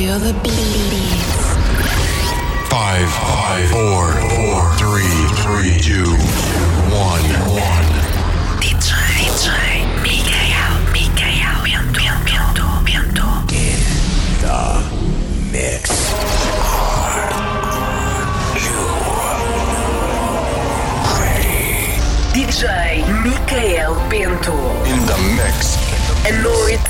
Feel the beats. Five, five, four, four, three, three, two, one, one. DJ, DJ, Mikael, Mikael, Bento, Bento, Bento. Mix. DJ Micael Bento. In the mix. A noite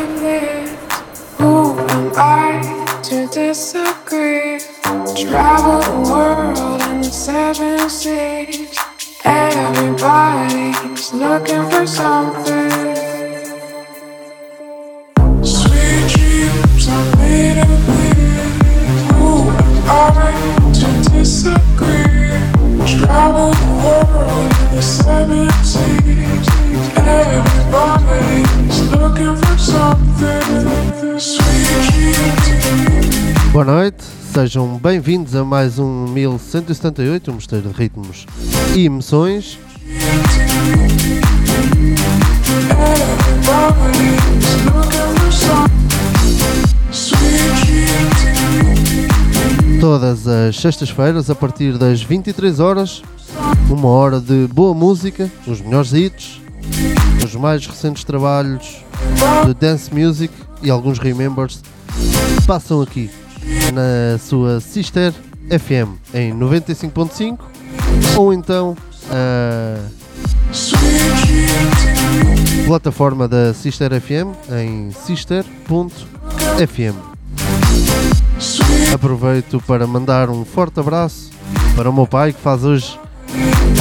disagree? Travel the world in the seven seas. Everybody's looking for something. Boa noite, sejam bem-vindos a mais um 1178, um mistério de ritmos e emoções. Todas as sextas-feiras, a partir das 23 horas, uma hora de boa música, os melhores hits, os mais recentes trabalhos de dance music e alguns remembers passam aqui na sua Sister FM em 95.5 ou então a plataforma da Sister FM em sister.fm. Aproveito para mandar um forte abraço para o meu pai que faz hoje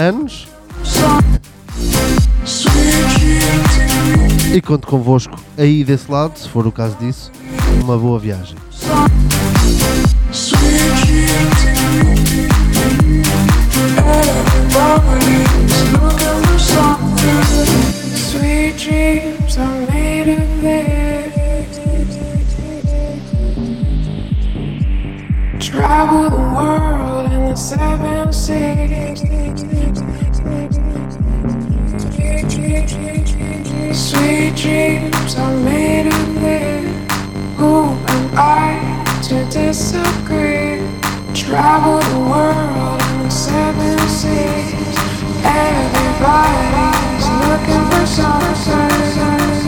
anos e conto convosco aí desse lado, se for o caso disso, uma boa viagem. Disagree? Travel the world in the seven seas. Everybody's looking for something.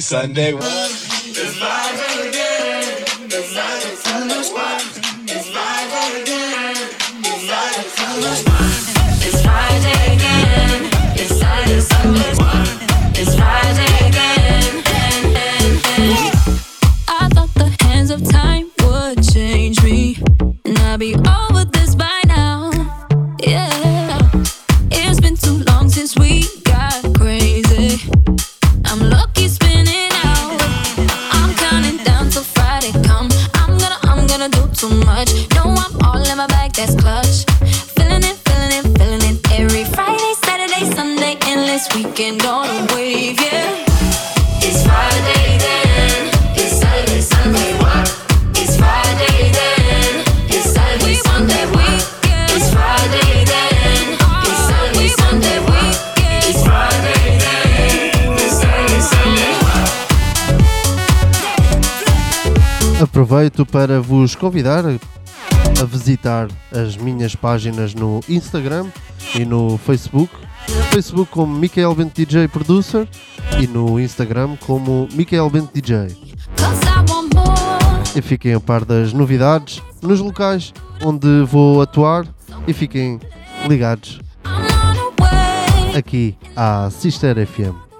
Sunday, Sunday. aproveito para vos convidar a visitar as minhas páginas no Instagram e no Facebook. No Facebook como Michael Bent DJ Producer e no Instagram como Michael Bent DJ. E fiquem a par das novidades nos locais onde vou atuar e fiquem ligados aqui à Sister FM.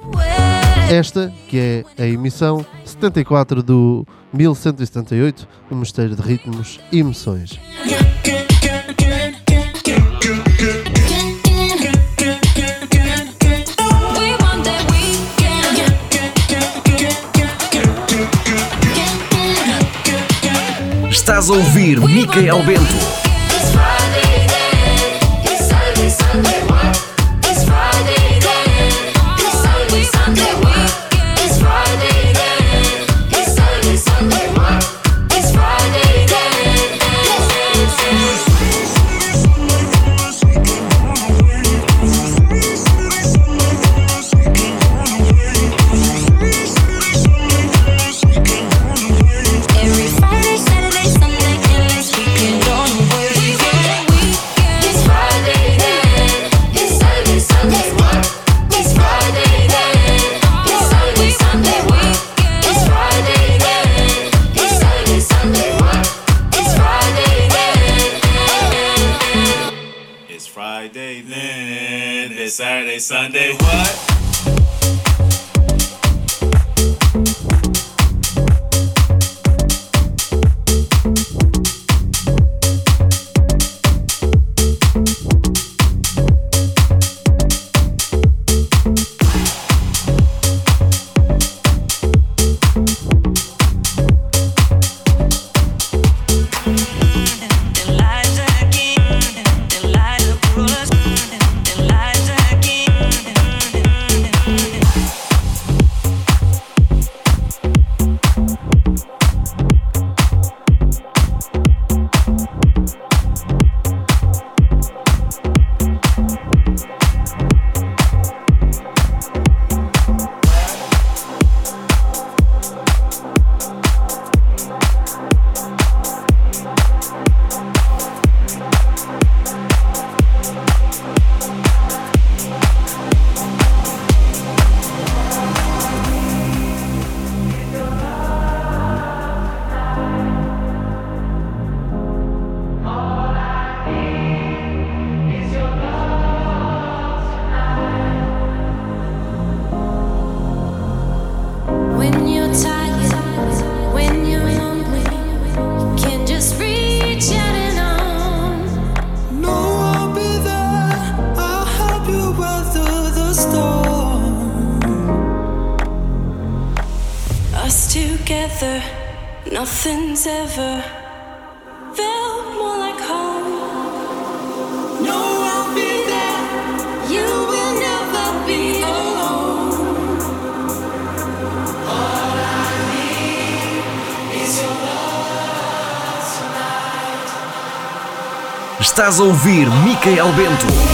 Esta que é a emissão 74 do 1178, o Mosteiro de Ritmos e Emoções. Estás a ouvir Micael Bento. ouvir Micael Bento.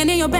Laying in your backseat.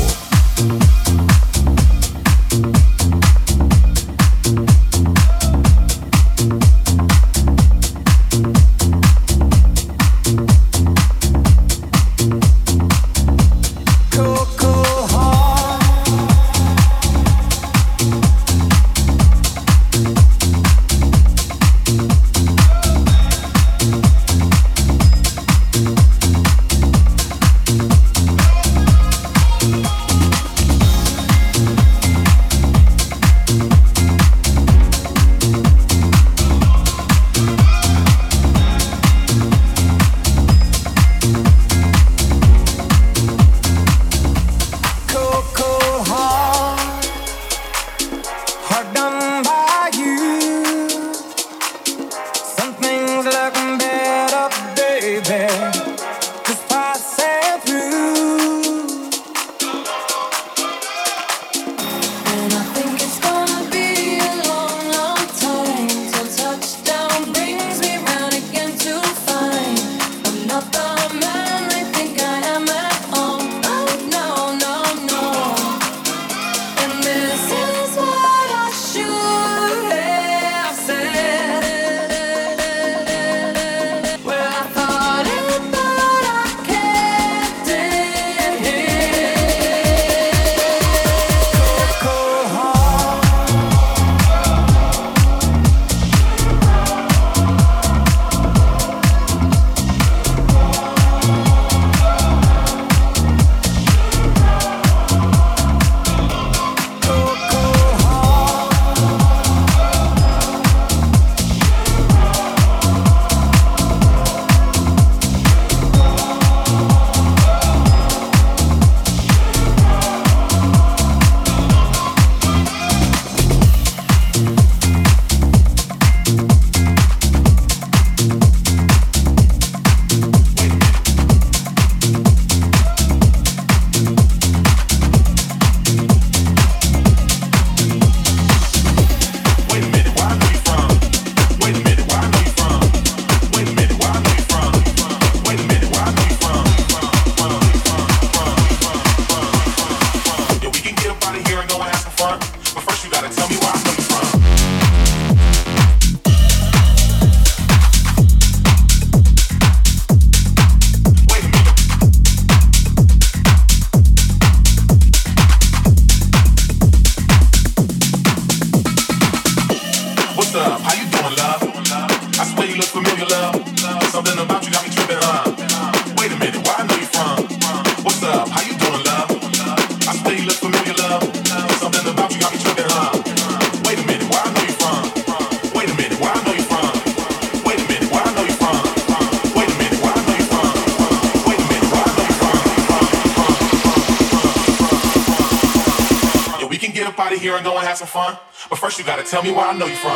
Tell me why I know you from.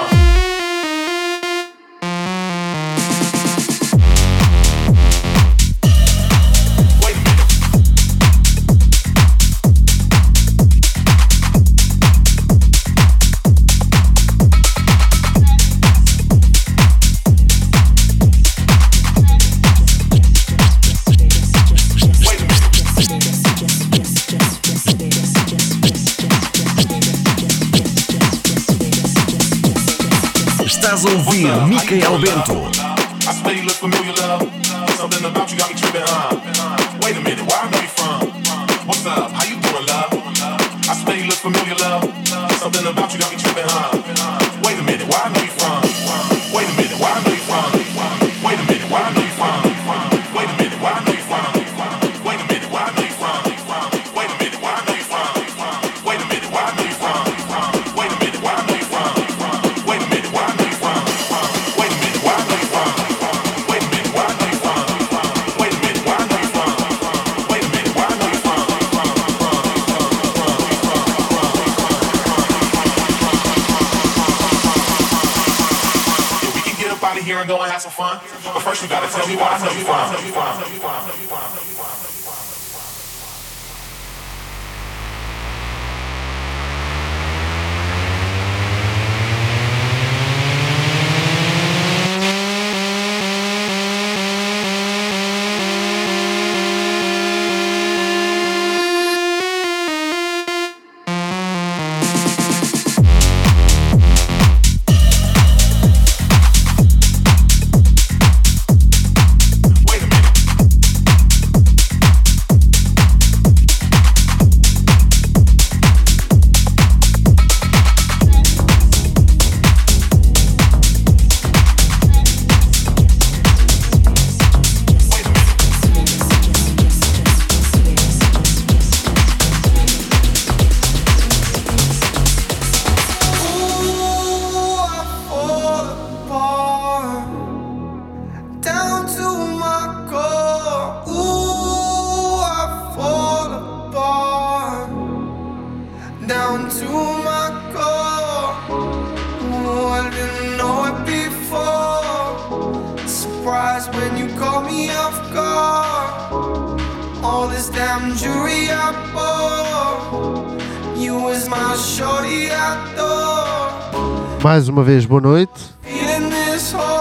Vez, boa noite.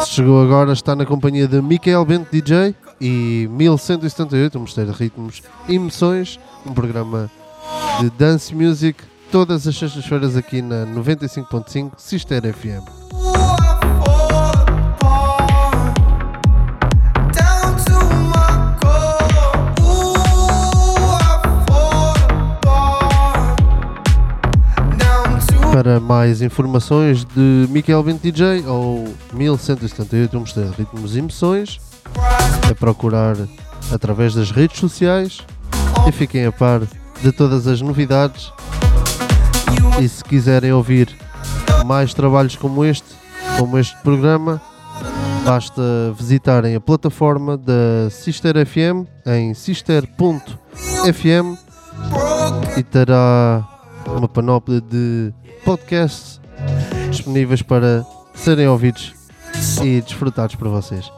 Se chegou agora, está na companhia de Michael Bento DJ e 1178, um mistério de ritmos e emoções, um programa de dance music, todas as sextas-feiras aqui na 95.5 Sister FM. Para mais informações de Michael Bento DJ ou 1178, um de ritmos e emoções, é procurar através das redes sociais e fiquem a par de todas as novidades. E se quiserem ouvir mais trabalhos como este, como este programa, basta visitarem a plataforma da Sister FM em sister.fm e terá uma panóplia de podcasts disponíveis para serem ouvidos e desfrutados por vocês.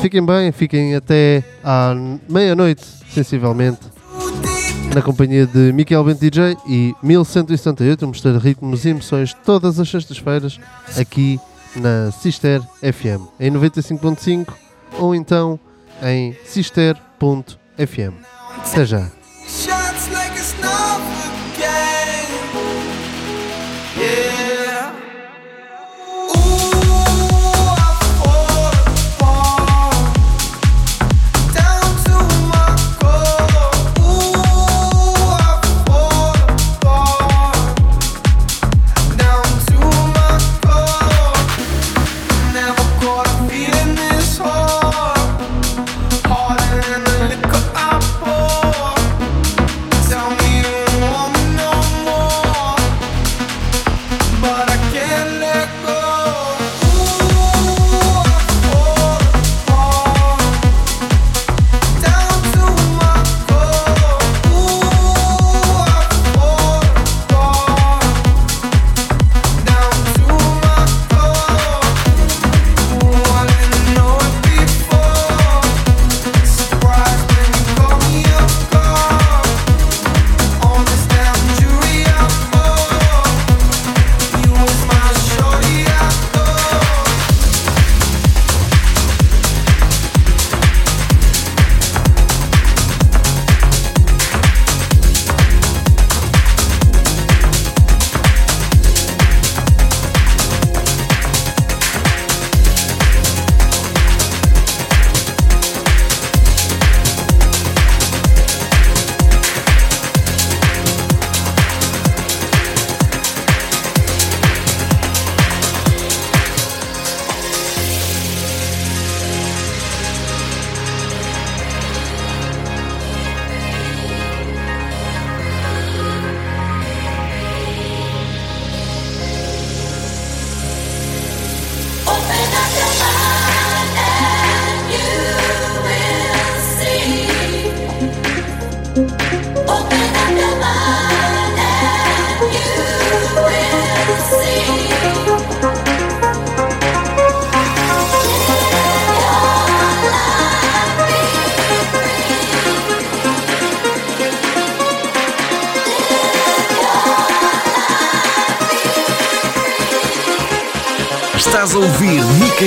Fiquem bem, fiquem até à meia-noite, sensivelmente, na companhia de Miquel Bento DJ e 1178, um mistério de ritmos e emoções todas as sextas-feiras aqui na Sister FM, em 95.5 ou então em sister.fm. Até já. Yeah.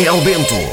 Micael Bento.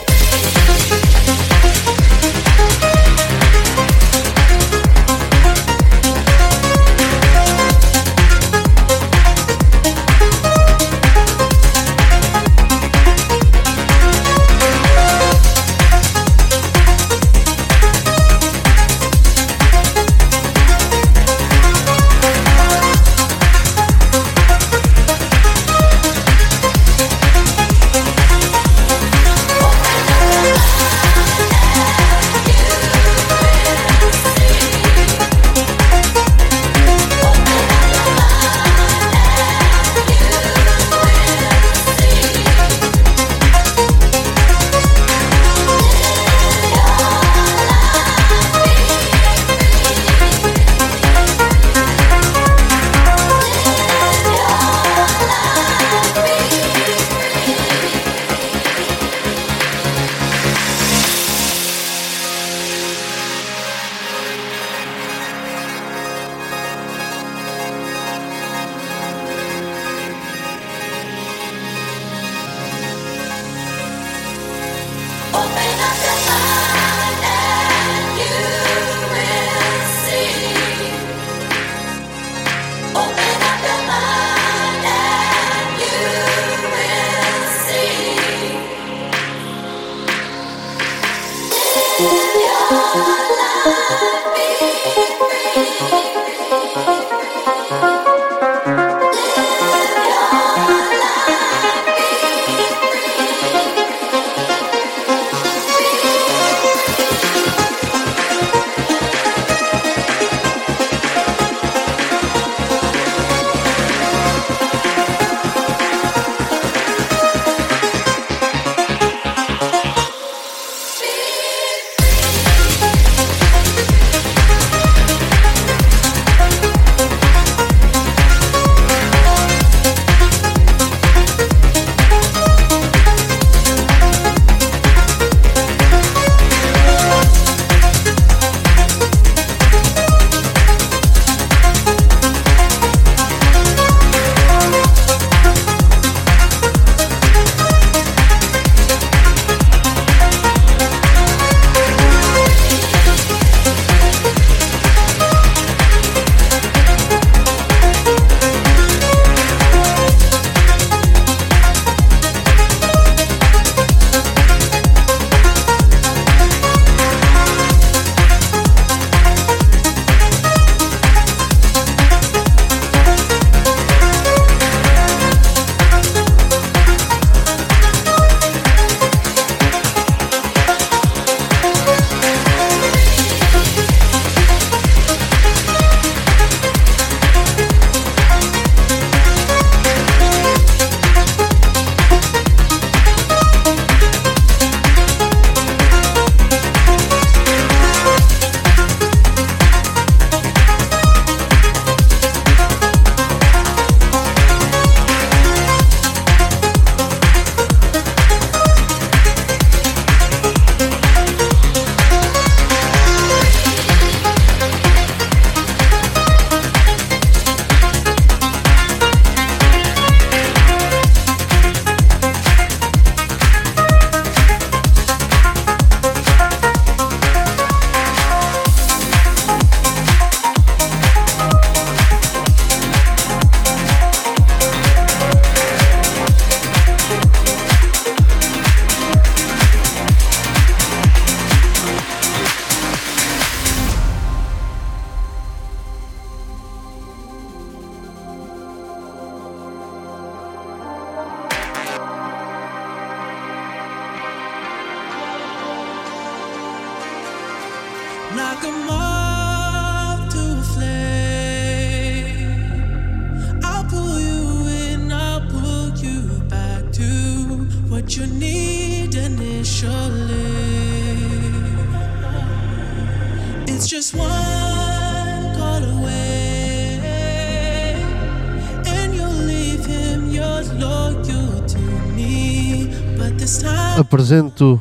apresento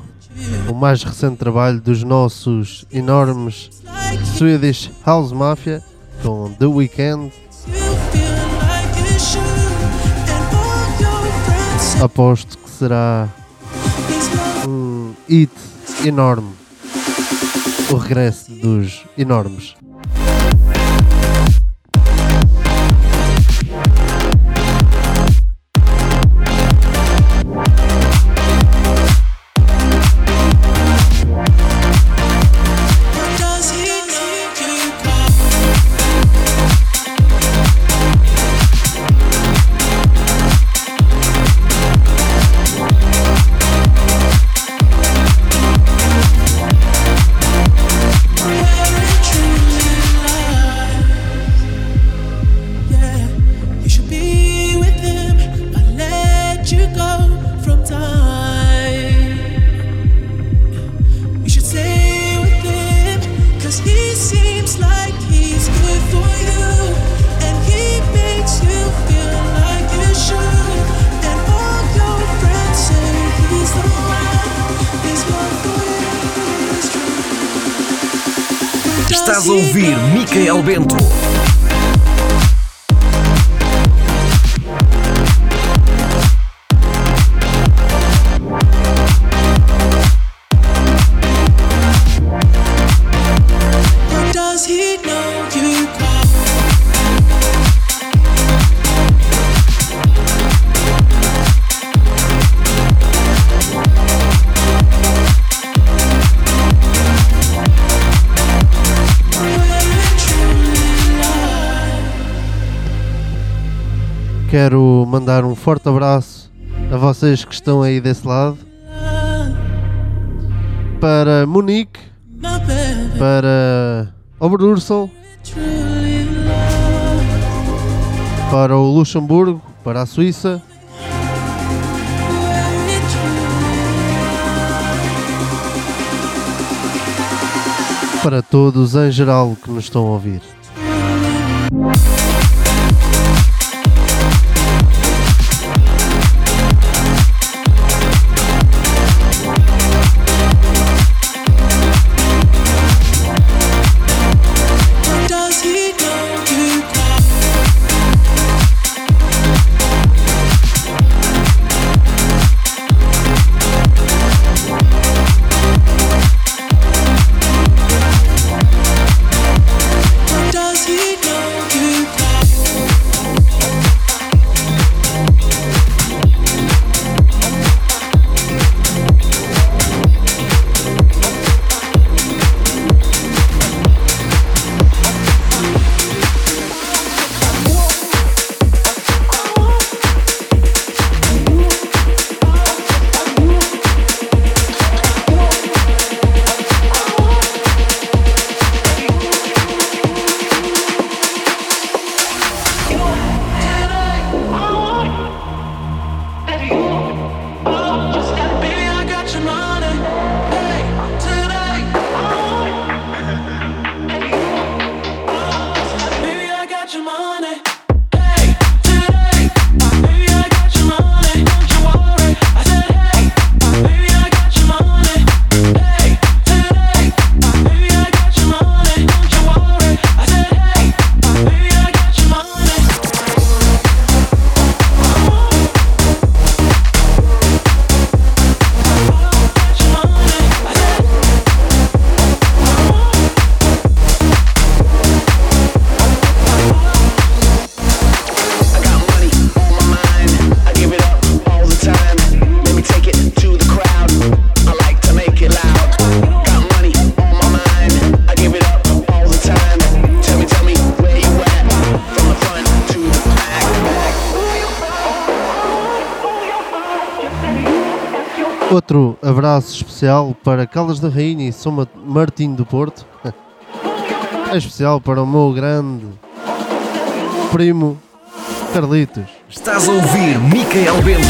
o mais recente trabalho dos nossos enormes Swedish House Mafia com The Weeknd. Aposto que será um hit enorme. O regresso dos enormes. mandar um forte abraço a vocês que estão aí desse lado. Para Monique, para Oberursel, para o Luxemburgo, para a Suíça. Para todos em geral que nos estão a ouvir. abraço especial para Caldas da Rainha e São Martim do Porto. É especial para o meu grande primo Carlitos. Estás a ouvir Micael Bento.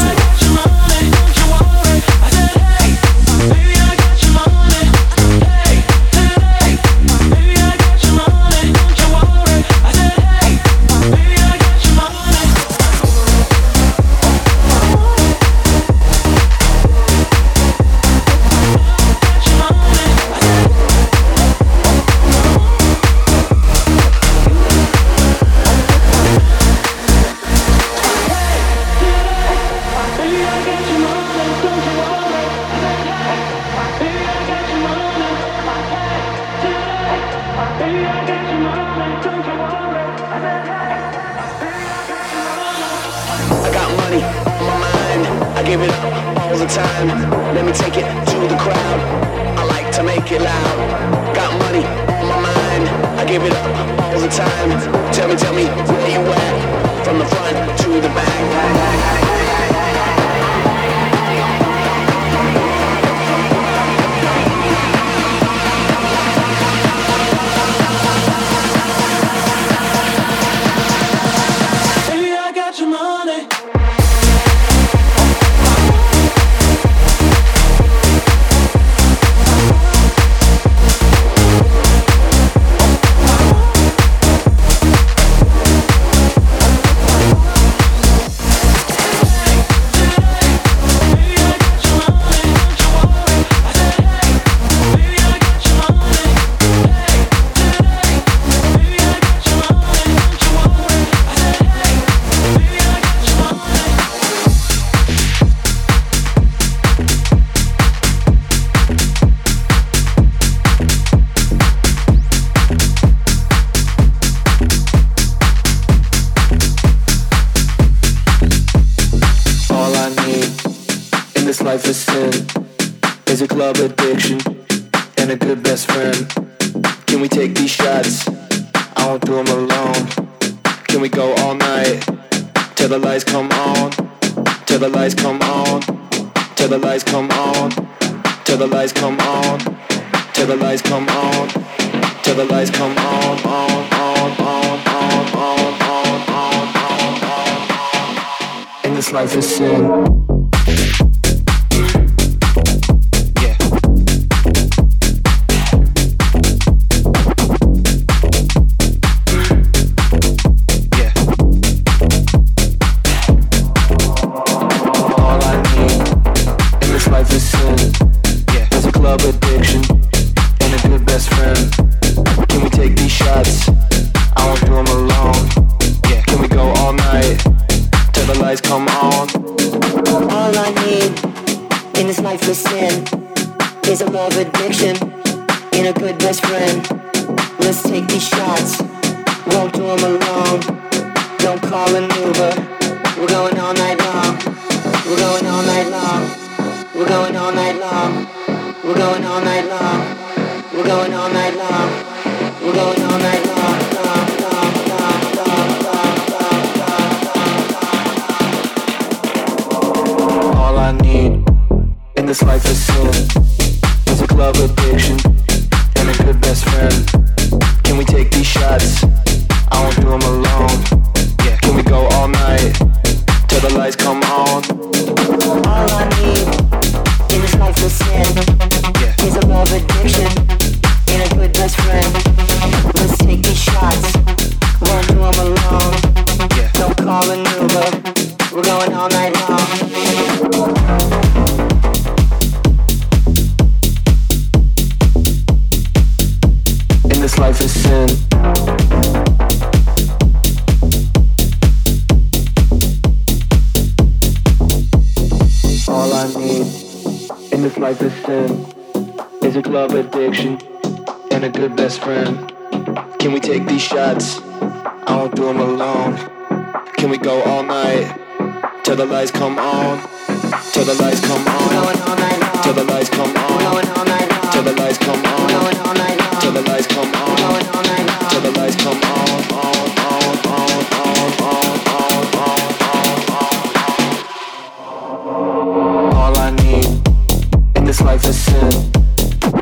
life is sin?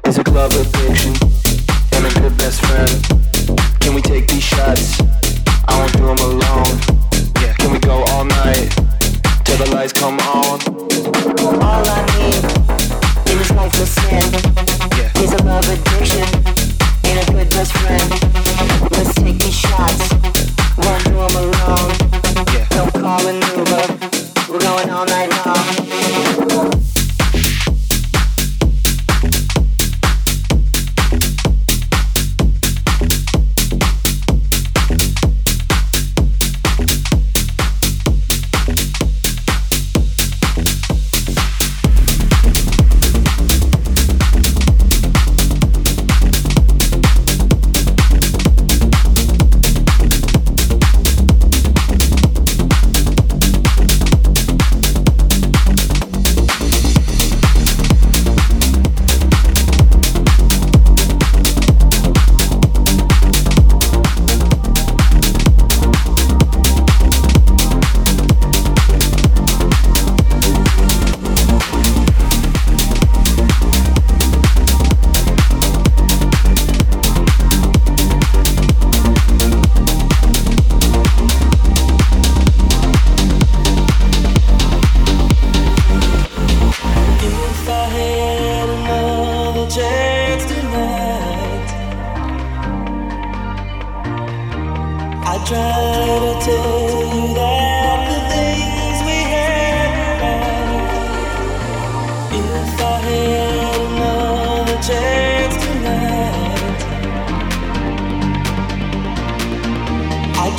Is a love addiction?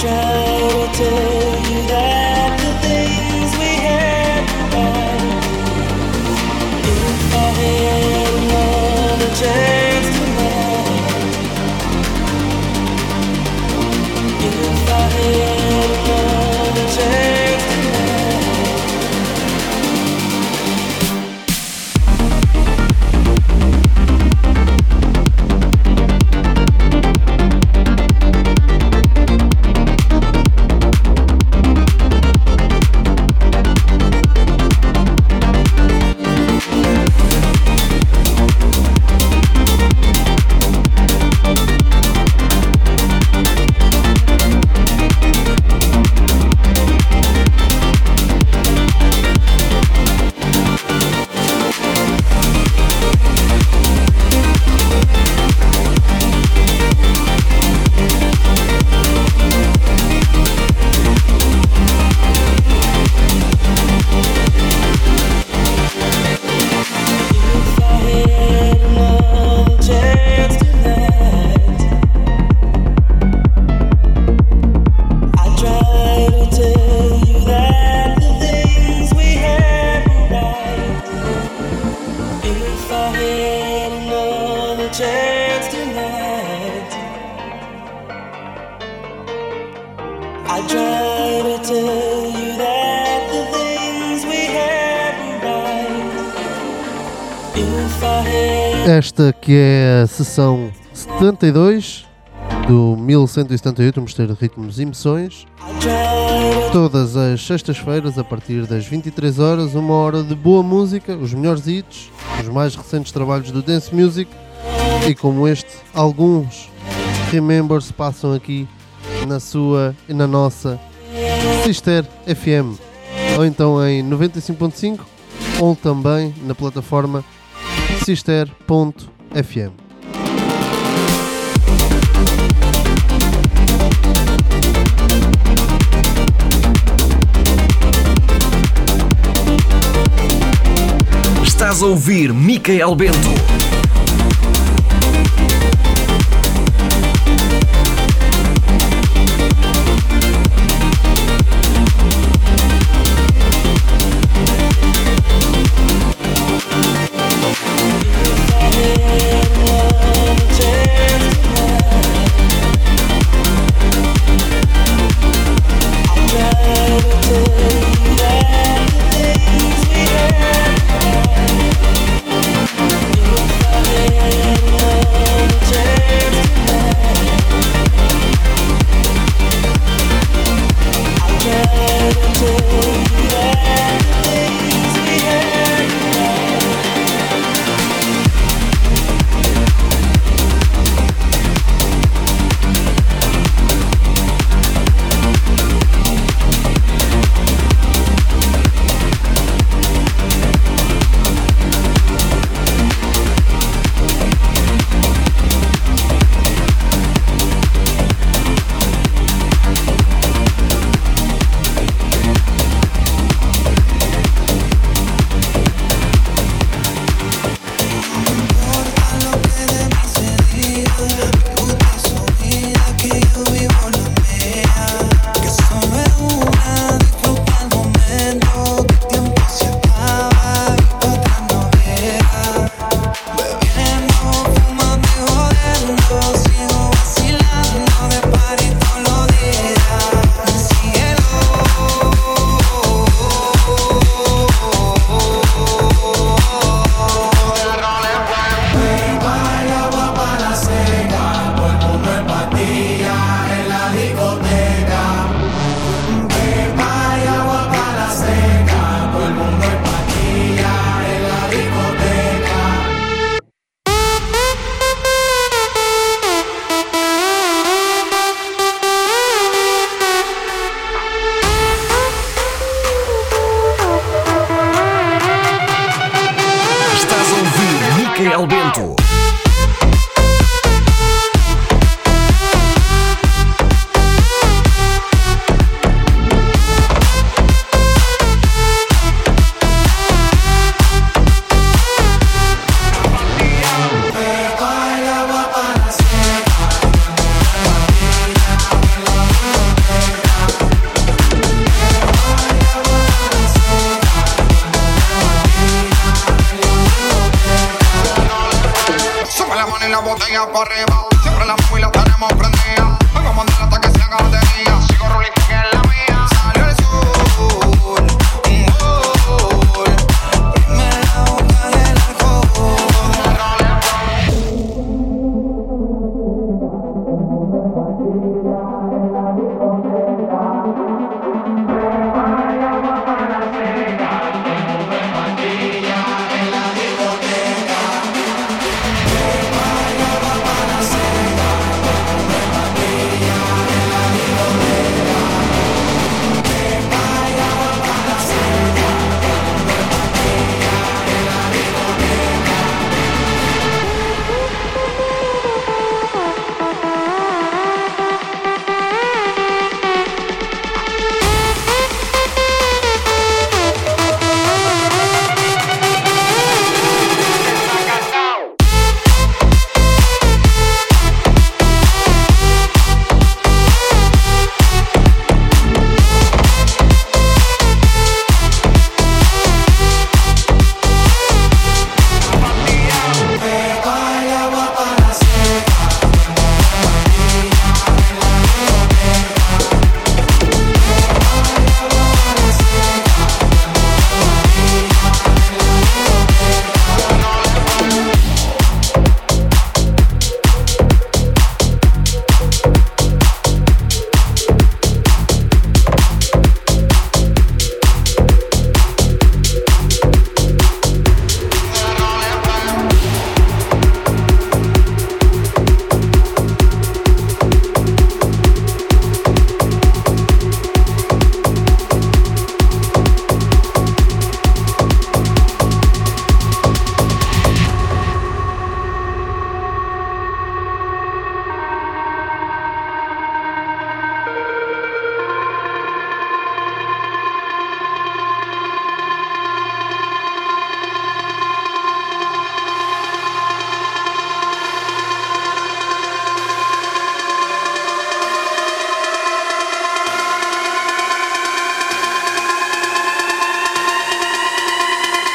Try to tell sessão 72 do 1178, o Mosteiro de Ritmos e Emoções. Todas as sextas-feiras, a partir das 23 horas, uma hora de boa música, os melhores hits, os mais recentes trabalhos do Dance Music e como este, alguns Remembers passam aqui na sua e na nossa Sister FM ou então em 95.5 ou também na plataforma sister.fm. ouvir Micael Bento.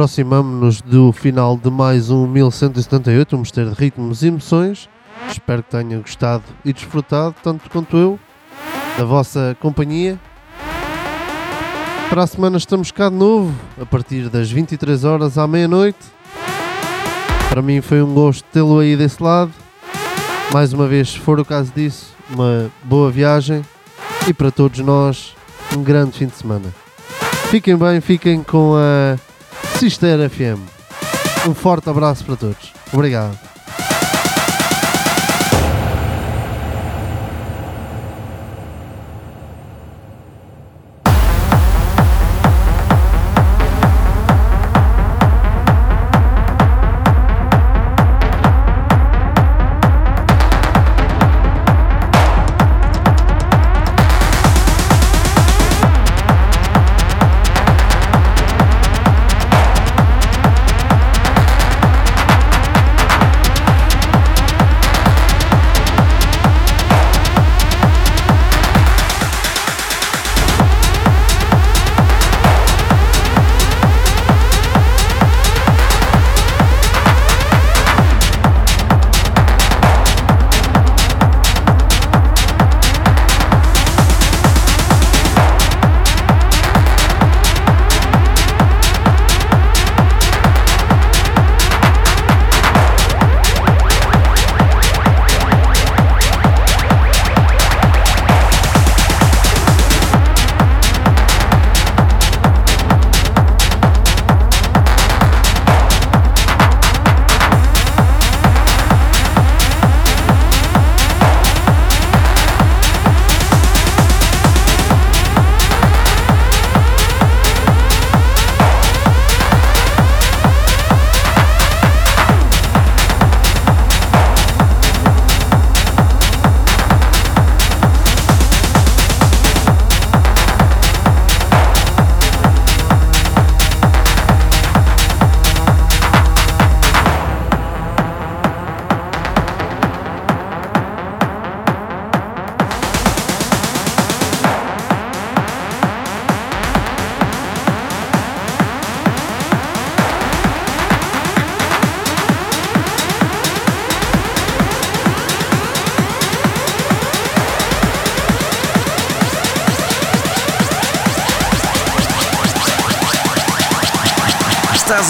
Aproximamos-nos do final de mais um 1178, um mistério de ritmos e emoções. Espero que tenham gostado e desfrutado, tanto quanto eu, da vossa companhia. Para a semana estamos cá de novo, a partir das 23 horas à meia-noite. Para mim foi um gosto tê-lo aí desse lado. Mais uma vez, se for o caso disso, uma boa viagem e para todos nós, um grande fim de semana. Fiquem bem, fiquem com a Sister FM. Um forte abraço para todos. Obrigado.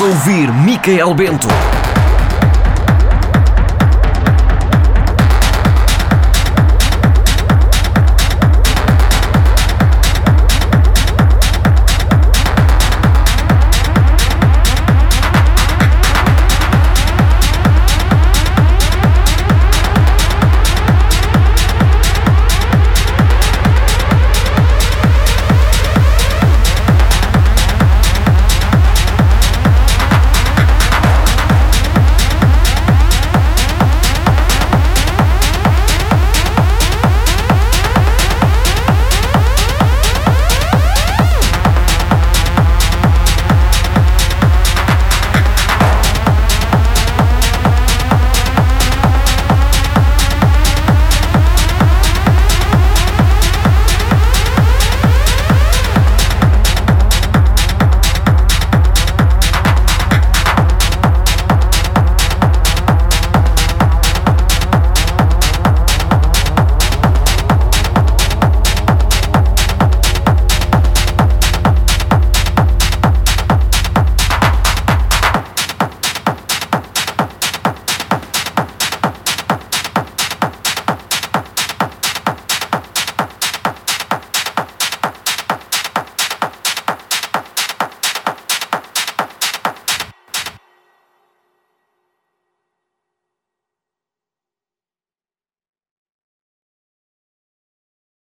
Ouvir Micael Bento.